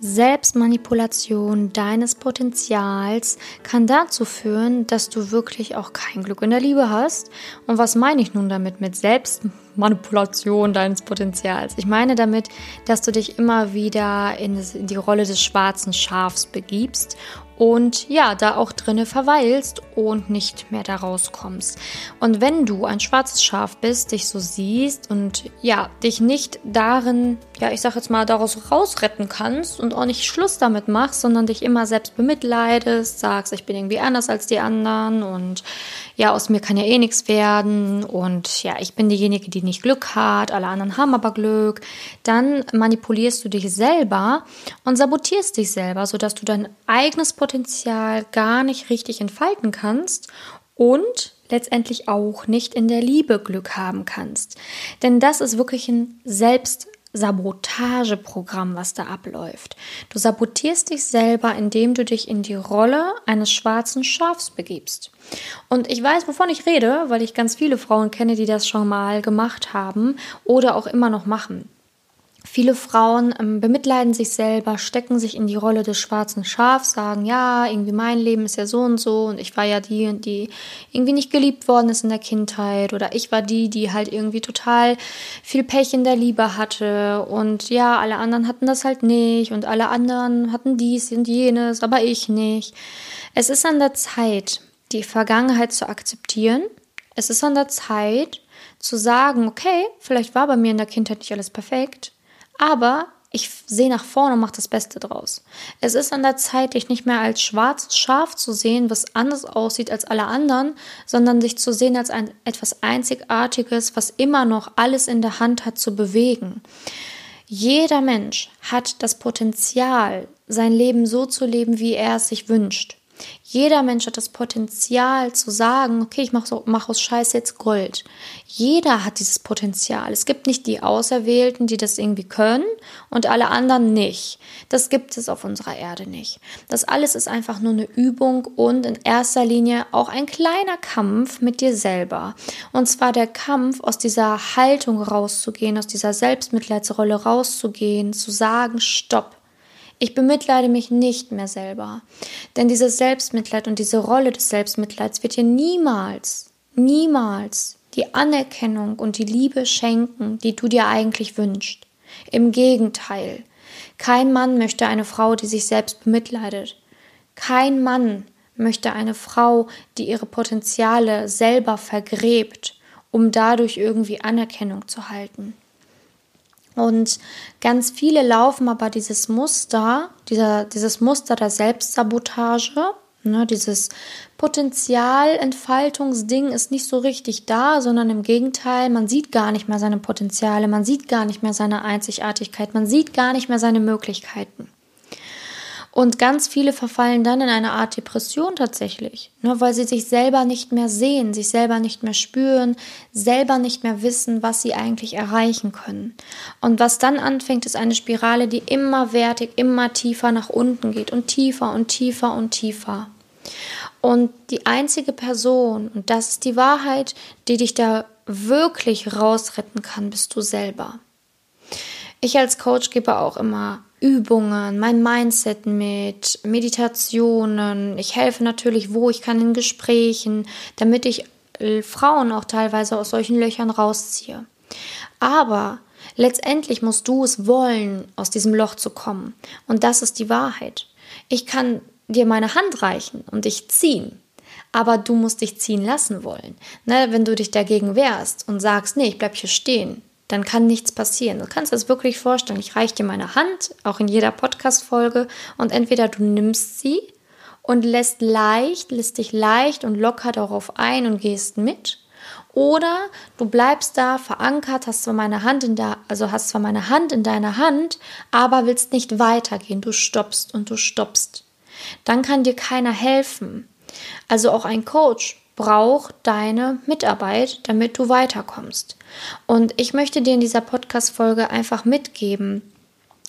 Selbstmanipulation deines Potenzials kann dazu führen, dass du wirklich auch kein Glück in der Liebe hast. Und was meine ich nun damit mit Selbstmanipulation deines Potenzials? Ich meine damit, dass du dich immer wieder in die Rolle des schwarzen Schafs begibst und ja, da auch drinne verweilst und nicht mehr da rauskommst. Und wenn du ein schwarzes Schaf bist, dich so siehst und ja, dich nicht darin, ja, ich sag jetzt mal, daraus rausretten kannst und auch nicht Schluss damit machst, sondern dich immer selbst bemitleidest, sagst, ich bin irgendwie anders als die anderen und ja, aus mir kann ja eh nichts werden und ja, ich bin diejenige, die nicht Glück hat, alle anderen haben aber Glück, dann manipulierst du dich selber und sabotierst dich selber, sodass du dein eigenes Potenzial gar nicht richtig entfalten kannst und letztendlich auch nicht in der Liebe Glück haben kannst. Denn das ist wirklich ein Selbst Sabotageprogramm, was da abläuft. Du sabotierst dich selber, indem du dich in die Rolle eines schwarzen Schafs begibst. Und ich weiß, wovon ich rede, weil ich ganz viele Frauen kenne, die das schon mal gemacht haben oder auch immer noch machen. Viele Frauen ähm, bemitleiden sich selber, stecken sich in die Rolle des schwarzen Schafs, sagen, ja, irgendwie mein Leben ist ja so und so und ich war ja die und die irgendwie nicht geliebt worden ist in der Kindheit oder ich war die, die halt irgendwie total viel Pech in der Liebe hatte und ja, alle anderen hatten das halt nicht und alle anderen hatten dies und jenes, aber ich nicht. Es ist an der Zeit, die Vergangenheit zu akzeptieren. Es ist an der Zeit zu sagen, okay, vielleicht war bei mir in der Kindheit nicht alles perfekt aber ich sehe nach vorne und mache das Beste draus. Es ist an der Zeit, dich nicht mehr als schwarzes Schaf zu sehen, was anders aussieht als alle anderen, sondern dich zu sehen als ein etwas Einzigartiges, was immer noch alles in der Hand hat zu bewegen. Jeder Mensch hat das Potenzial, sein Leben so zu leben, wie er es sich wünscht. Jeder Mensch hat das Potenzial zu sagen, okay, ich mache so, mach aus Scheiß jetzt Gold. Jeder hat dieses Potenzial. Es gibt nicht die Auserwählten, die das irgendwie können und alle anderen nicht. Das gibt es auf unserer Erde nicht. Das alles ist einfach nur eine Übung und in erster Linie auch ein kleiner Kampf mit dir selber. Und zwar der Kampf, aus dieser Haltung rauszugehen, aus dieser Selbstmitleidsrolle rauszugehen, zu sagen, stopp. Ich bemitleide mich nicht mehr selber. Denn dieses Selbstmitleid und diese Rolle des Selbstmitleids wird dir niemals, niemals die Anerkennung und die Liebe schenken, die du dir eigentlich wünschst. Im Gegenteil. Kein Mann möchte eine Frau, die sich selbst bemitleidet. Kein Mann möchte eine Frau, die ihre Potenziale selber vergräbt, um dadurch irgendwie Anerkennung zu halten. Und ganz viele laufen aber dieses Muster, dieser, dieses Muster der Selbstsabotage, ne, dieses Potenzialentfaltungsding ist nicht so richtig da, sondern im Gegenteil, man sieht gar nicht mehr seine Potenziale, man sieht gar nicht mehr seine Einzigartigkeit, man sieht gar nicht mehr seine Möglichkeiten. Und ganz viele verfallen dann in eine Art Depression tatsächlich, ne, weil sie sich selber nicht mehr sehen, sich selber nicht mehr spüren, selber nicht mehr wissen, was sie eigentlich erreichen können. Und was dann anfängt, ist eine Spirale, die immer wertig, immer tiefer nach unten geht und tiefer und tiefer und tiefer. Und die einzige Person, und das ist die Wahrheit, die dich da wirklich rausretten kann, bist du selber. Ich als Coach gebe auch immer Übungen, mein Mindset mit, Meditationen. Ich helfe natürlich, wo ich kann in Gesprächen, damit ich äh, Frauen auch teilweise aus solchen Löchern rausziehe. Aber letztendlich musst du es wollen, aus diesem Loch zu kommen. Und das ist die Wahrheit. Ich kann dir meine Hand reichen und dich ziehen. Aber du musst dich ziehen lassen wollen. Ne, wenn du dich dagegen wehrst und sagst, nee, ich bleib hier stehen, dann kann nichts passieren. Du kannst es wirklich vorstellen. Ich reiche dir meine Hand, auch in jeder Podcast-Folge, und entweder du nimmst sie und lässt leicht, lässt dich leicht und locker darauf ein und gehst mit. Oder du bleibst da verankert, hast zwar meine Hand in der, also hast zwar meine Hand in deiner Hand, aber willst nicht weitergehen. Du stoppst und du stoppst. Dann kann dir keiner helfen. Also auch ein Coach braucht deine Mitarbeit, damit du weiterkommst. Und ich möchte dir in dieser Podcast-Folge einfach mitgeben,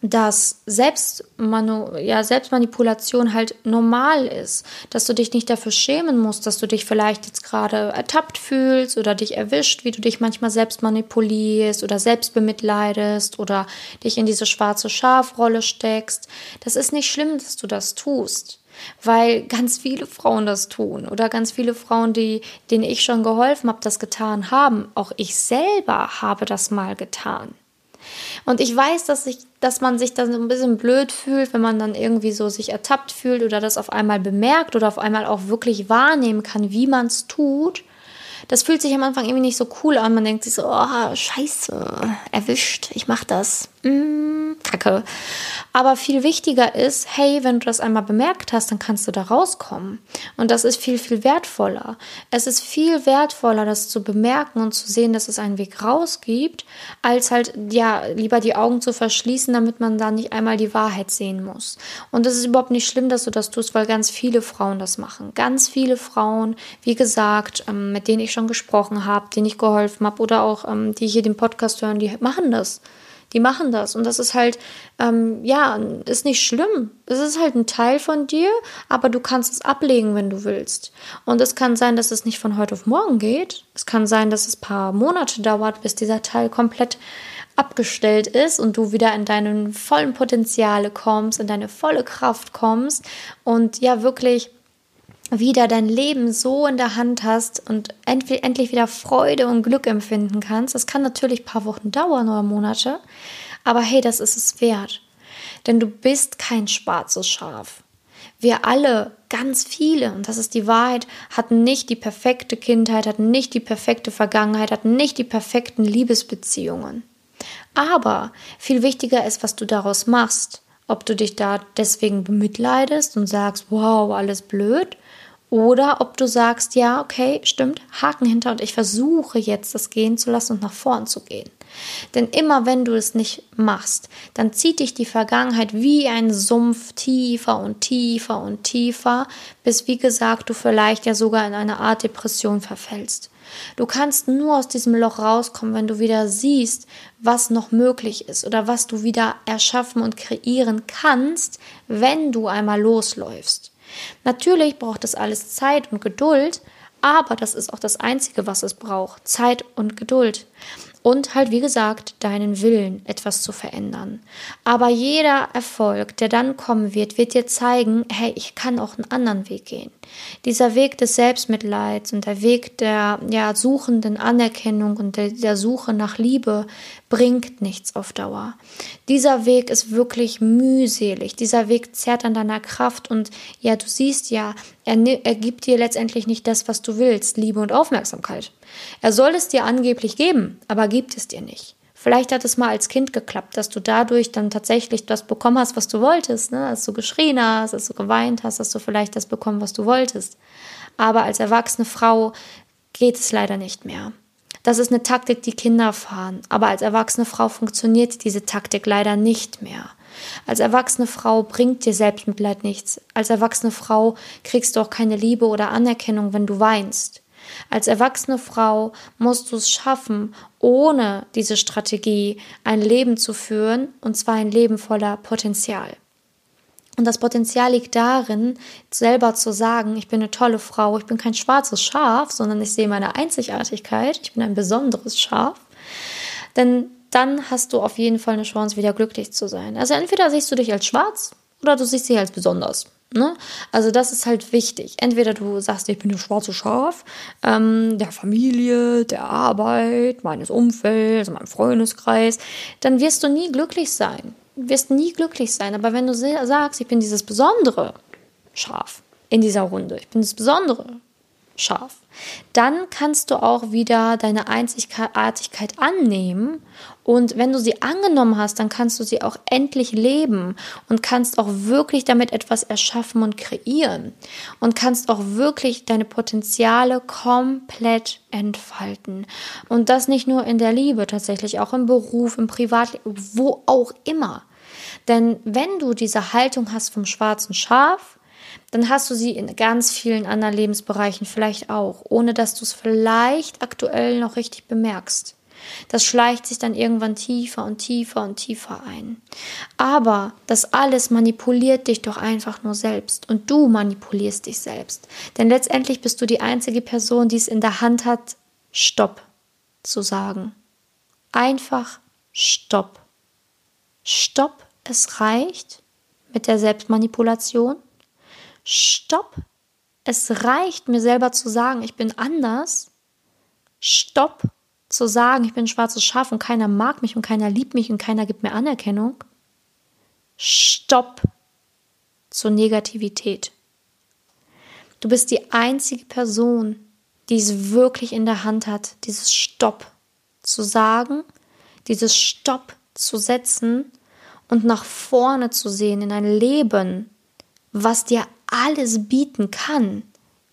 dass Selbstmanu ja, Selbstmanipulation halt normal ist, dass du dich nicht dafür schämen musst, dass du dich vielleicht jetzt gerade ertappt fühlst oder dich erwischt, wie du dich manchmal selbst manipulierst oder selbst bemitleidest oder dich in diese schwarze Schafrolle steckst. Das ist nicht schlimm, dass du das tust weil ganz viele Frauen das tun oder ganz viele Frauen, die, denen ich schon geholfen habe, das getan haben. Auch ich selber habe das mal getan. Und ich weiß, dass, ich, dass man sich dann so ein bisschen blöd fühlt, wenn man dann irgendwie so sich ertappt fühlt oder das auf einmal bemerkt oder auf einmal auch wirklich wahrnehmen kann, wie man es tut. Das fühlt sich am Anfang irgendwie nicht so cool an. Man denkt sich so, oh, scheiße, erwischt, ich mach das. Mm, Kacke. Aber viel wichtiger ist, hey, wenn du das einmal bemerkt hast, dann kannst du da rauskommen. Und das ist viel, viel wertvoller. Es ist viel wertvoller, das zu bemerken und zu sehen, dass es einen Weg raus gibt, als halt, ja, lieber die Augen zu verschließen, damit man da nicht einmal die Wahrheit sehen muss. Und es ist überhaupt nicht schlimm, dass du das tust, weil ganz viele Frauen das machen. Ganz viele Frauen, wie gesagt, ähm, mit denen ich schon gesprochen habe, denen ich geholfen habe oder auch ähm, die hier den Podcast hören, die machen das die machen das. Und das ist halt, ähm, ja, ist nicht schlimm. Es ist halt ein Teil von dir, aber du kannst es ablegen, wenn du willst. Und es kann sein, dass es nicht von heute auf morgen geht. Es kann sein, dass es paar Monate dauert, bis dieser Teil komplett abgestellt ist und du wieder in deinen vollen Potenziale kommst, in deine volle Kraft kommst und ja wirklich wieder dein Leben so in der Hand hast und endlich wieder Freude und Glück empfinden kannst. Das kann natürlich ein paar Wochen dauern oder Monate, aber hey, das ist es wert. Denn du bist kein schwarzes Schaf. Wir alle, ganz viele, und das ist die Wahrheit, hatten nicht die perfekte Kindheit, hatten nicht die perfekte Vergangenheit, hatten nicht die perfekten Liebesbeziehungen. Aber viel wichtiger ist, was du daraus machst. Ob du dich da deswegen bemitleidest und sagst, wow, alles blöd, oder ob du sagst, ja, okay, stimmt, Haken hinter und ich versuche jetzt das gehen zu lassen und nach vorn zu gehen. Denn immer wenn du es nicht machst, dann zieht dich die Vergangenheit wie ein Sumpf tiefer und tiefer und tiefer, bis wie gesagt du vielleicht ja sogar in eine Art Depression verfällst. Du kannst nur aus diesem Loch rauskommen, wenn du wieder siehst, was noch möglich ist oder was du wieder erschaffen und kreieren kannst, wenn du einmal losläufst. Natürlich braucht das alles Zeit und Geduld, aber das ist auch das Einzige, was es braucht. Zeit und Geduld und halt, wie gesagt, deinen Willen, etwas zu verändern. Aber jeder Erfolg, der dann kommen wird, wird dir zeigen, hey, ich kann auch einen anderen Weg gehen. Dieser Weg des Selbstmitleids und der Weg der ja, suchenden Anerkennung und der, der Suche nach Liebe bringt nichts auf Dauer. Dieser Weg ist wirklich mühselig. Dieser Weg zerrt an deiner Kraft und ja, du siehst ja, er, er gibt dir letztendlich nicht das, was du willst, Liebe und Aufmerksamkeit. Er soll es dir angeblich geben, aber gibt es dir nicht. Vielleicht hat es mal als Kind geklappt, dass du dadurch dann tatsächlich das bekommen hast, was du wolltest, ne? dass du geschrien hast, dass du geweint hast, dass du vielleicht das bekommen, was du wolltest. Aber als erwachsene Frau geht es leider nicht mehr. Das ist eine Taktik, die Kinder fahren, aber als erwachsene Frau funktioniert diese Taktik leider nicht mehr. Als erwachsene Frau bringt dir Selbstmitleid nichts. Als erwachsene Frau kriegst du auch keine Liebe oder Anerkennung, wenn du weinst. Als erwachsene Frau musst du es schaffen, ohne diese Strategie ein Leben zu führen, und zwar ein Leben voller Potenzial. Und das Potenzial liegt darin, selber zu sagen, ich bin eine tolle Frau, ich bin kein schwarzes Schaf, sondern ich sehe meine Einzigartigkeit, ich bin ein besonderes Schaf. Denn dann hast du auf jeden Fall eine Chance, wieder glücklich zu sein. Also entweder siehst du dich als schwarz oder du siehst dich als besonders. Ne? Also das ist halt wichtig. Entweder du sagst, ich bin das schwarze Schaf ähm, der Familie, der Arbeit, meines Umfelds, meinem Freundeskreis, dann wirst du nie glücklich sein. Wirst nie glücklich sein. Aber wenn du sagst, ich bin dieses besondere Schaf in dieser Runde, ich bin das besondere Schaf, dann kannst du auch wieder deine Einzigartigkeit annehmen. Und wenn du sie angenommen hast, dann kannst du sie auch endlich leben und kannst auch wirklich damit etwas erschaffen und kreieren. Und kannst auch wirklich deine Potenziale komplett entfalten. Und das nicht nur in der Liebe, tatsächlich auch im Beruf, im Privatleben, wo auch immer. Denn wenn du diese Haltung hast vom schwarzen Schaf, dann hast du sie in ganz vielen anderen Lebensbereichen vielleicht auch, ohne dass du es vielleicht aktuell noch richtig bemerkst. Das schleicht sich dann irgendwann tiefer und tiefer und tiefer ein. Aber das alles manipuliert dich doch einfach nur selbst und du manipulierst dich selbst. Denn letztendlich bist du die einzige Person, die es in der Hand hat, Stopp zu sagen. Einfach Stopp. Stopp, es reicht mit der Selbstmanipulation. Stopp, es reicht mir selber zu sagen, ich bin anders. Stopp, zu sagen, ich bin ein schwarzes Schaf und keiner mag mich und keiner liebt mich und keiner gibt mir Anerkennung. Stopp zur Negativität. Du bist die einzige Person, die es wirklich in der Hand hat, dieses Stopp zu sagen, dieses Stopp zu setzen und nach vorne zu sehen in ein Leben, was dir alles bieten kann,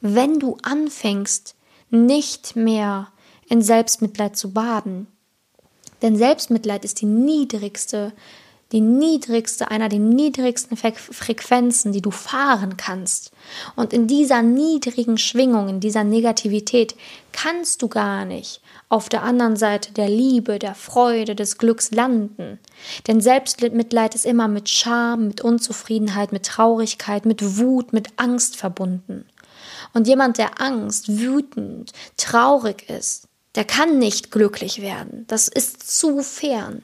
wenn du anfängst, nicht mehr in Selbstmitleid zu baden. Denn Selbstmitleid ist die niedrigste, die niedrigste, einer der niedrigsten Frequenzen, die du fahren kannst. Und in dieser niedrigen Schwingung, in dieser Negativität kannst du gar nicht auf der anderen Seite der Liebe, der Freude, des Glücks landen. Denn Selbstmitleid ist immer mit Scham, mit Unzufriedenheit, mit Traurigkeit, mit Wut, mit Angst verbunden. Und jemand, der Angst, wütend, traurig ist, der kann nicht glücklich werden. Das ist zu fern.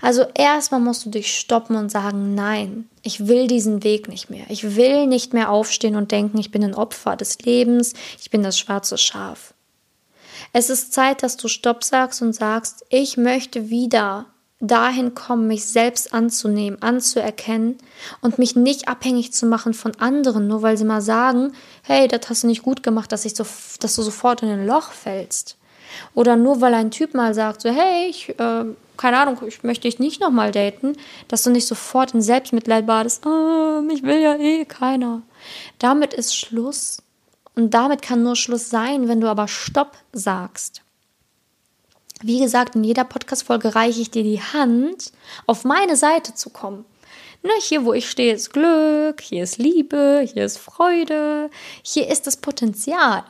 Also erstmal musst du dich stoppen und sagen, nein, ich will diesen Weg nicht mehr. Ich will nicht mehr aufstehen und denken, ich bin ein Opfer des Lebens, ich bin das schwarze Schaf. Es ist Zeit, dass du Stopp sagst und sagst, ich möchte wieder dahin kommen, mich selbst anzunehmen, anzuerkennen und mich nicht abhängig zu machen von anderen, nur weil sie mal sagen, hey, das hast du nicht gut gemacht, dass, ich so, dass du sofort in ein Loch fällst. Oder nur weil ein Typ mal sagt, so, hey, ich, äh, keine Ahnung, ich möchte dich nicht nochmal daten, dass du nicht sofort in Selbstmitleid badest, oh, mich will ja eh keiner. Damit ist Schluss. Und damit kann nur Schluss sein, wenn du aber Stopp sagst. Wie gesagt, in jeder Podcast-Folge reiche ich dir die Hand, auf meine Seite zu kommen. Ne, hier, wo ich stehe, ist Glück, hier ist Liebe, hier ist Freude, hier ist das Potenzial.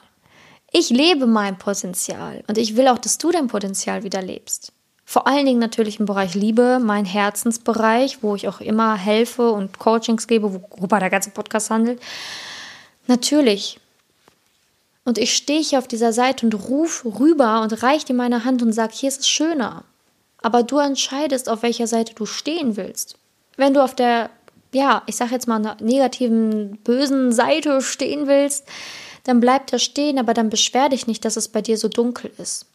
Ich lebe mein Potenzial und ich will auch, dass du dein Potenzial wieder lebst. Vor allen Dingen natürlich im Bereich Liebe, mein Herzensbereich, wo ich auch immer helfe und Coachings gebe, worüber der ganze Podcast handelt. Natürlich. Und ich stehe hier auf dieser Seite und rufe rüber und reiche dir meine Hand und sage, hier ist es schöner. Aber du entscheidest, auf welcher Seite du stehen willst. Wenn du auf der, ja, ich sage jetzt mal, negativen, bösen Seite stehen willst, dann bleib da stehen, aber dann beschwer dich nicht, dass es bei dir so dunkel ist.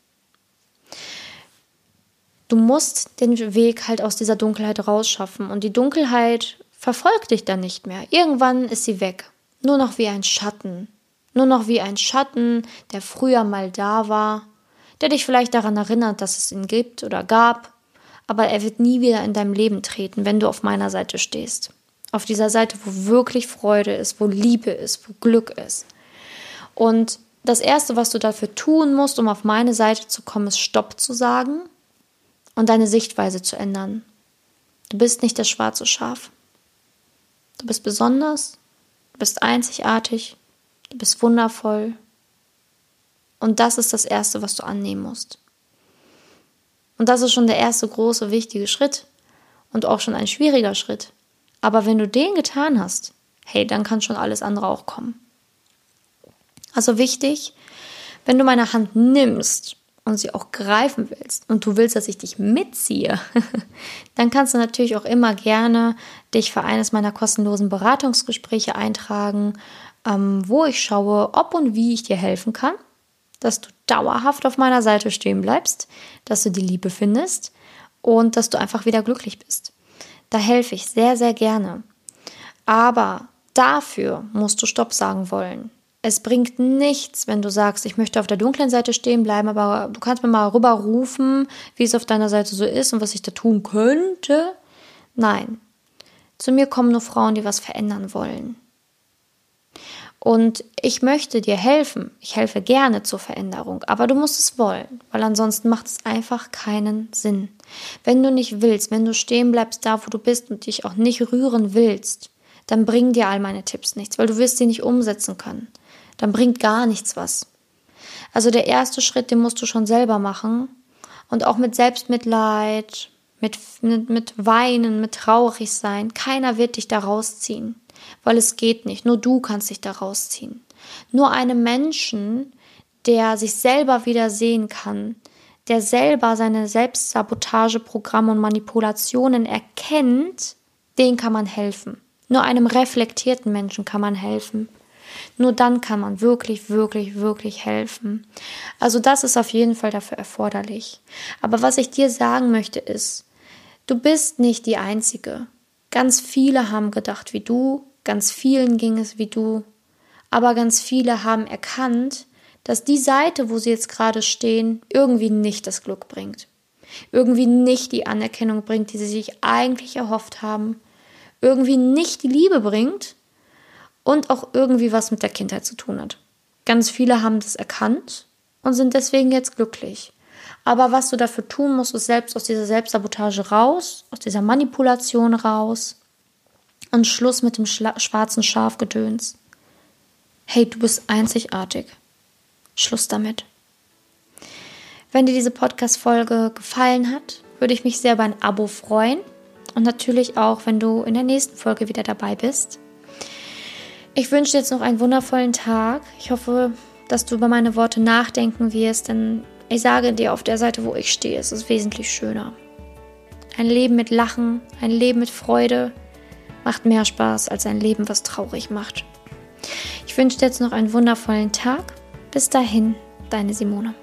Du musst den Weg halt aus dieser Dunkelheit rausschaffen und die Dunkelheit verfolgt dich dann nicht mehr. Irgendwann ist sie weg. Nur noch wie ein Schatten. Nur noch wie ein Schatten, der früher mal da war, der dich vielleicht daran erinnert, dass es ihn gibt oder gab, aber er wird nie wieder in deinem Leben treten, wenn du auf meiner Seite stehst. Auf dieser Seite, wo wirklich Freude ist, wo Liebe ist, wo Glück ist. Und das Erste, was du dafür tun musst, um auf meine Seite zu kommen, ist Stopp zu sagen und deine Sichtweise zu ändern. Du bist nicht das schwarze Schaf. Du bist besonders, du bist einzigartig, du bist wundervoll. Und das ist das Erste, was du annehmen musst. Und das ist schon der erste große, wichtige Schritt und auch schon ein schwieriger Schritt. Aber wenn du den getan hast, hey, dann kann schon alles andere auch kommen. Also wichtig, wenn du meine Hand nimmst und sie auch greifen willst und du willst, dass ich dich mitziehe, dann kannst du natürlich auch immer gerne dich für eines meiner kostenlosen Beratungsgespräche eintragen, ähm, wo ich schaue, ob und wie ich dir helfen kann, dass du dauerhaft auf meiner Seite stehen bleibst, dass du die Liebe findest und dass du einfach wieder glücklich bist. Da helfe ich sehr, sehr gerne. Aber dafür musst du Stopp sagen wollen. Es bringt nichts, wenn du sagst, ich möchte auf der dunklen Seite stehen bleiben, aber du kannst mir mal rüberrufen, wie es auf deiner Seite so ist und was ich da tun könnte. Nein. Zu mir kommen nur Frauen, die was verändern wollen. Und ich möchte dir helfen. Ich helfe gerne zur Veränderung, aber du musst es wollen, weil ansonsten macht es einfach keinen Sinn. Wenn du nicht willst, wenn du stehen bleibst da, wo du bist und dich auch nicht rühren willst, dann bringen dir all meine Tipps nichts, weil du wirst sie nicht umsetzen können dann bringt gar nichts was. Also der erste Schritt, den musst du schon selber machen. Und auch mit Selbstmitleid, mit, mit, mit Weinen, mit traurig sein. Keiner wird dich da rausziehen, weil es geht nicht. Nur du kannst dich da rausziehen. Nur einem Menschen, der sich selber wieder sehen kann, der selber seine Selbstsabotageprogramme und Manipulationen erkennt, den kann man helfen. Nur einem reflektierten Menschen kann man helfen. Nur dann kann man wirklich, wirklich, wirklich helfen. Also das ist auf jeden Fall dafür erforderlich. Aber was ich dir sagen möchte ist, du bist nicht die Einzige. Ganz viele haben gedacht wie du, ganz vielen ging es wie du, aber ganz viele haben erkannt, dass die Seite, wo sie jetzt gerade stehen, irgendwie nicht das Glück bringt. Irgendwie nicht die Anerkennung bringt, die sie sich eigentlich erhofft haben. Irgendwie nicht die Liebe bringt und auch irgendwie was mit der Kindheit zu tun hat. Ganz viele haben das erkannt und sind deswegen jetzt glücklich. Aber was du dafür tun musst, ist selbst aus dieser Selbstsabotage raus, aus dieser Manipulation raus und Schluss mit dem schwarzen Schafgedöns. Hey, du bist einzigartig. Schluss damit. Wenn dir diese Podcast-Folge gefallen hat, würde ich mich sehr über ein Abo freuen und natürlich auch, wenn du in der nächsten Folge wieder dabei bist. Ich wünsche dir jetzt noch einen wundervollen Tag. Ich hoffe, dass du über meine Worte nachdenken wirst, denn ich sage dir, auf der Seite, wo ich stehe, ist es wesentlich schöner. Ein Leben mit Lachen, ein Leben mit Freude macht mehr Spaß als ein Leben, was traurig macht. Ich wünsche dir jetzt noch einen wundervollen Tag. Bis dahin, deine Simone.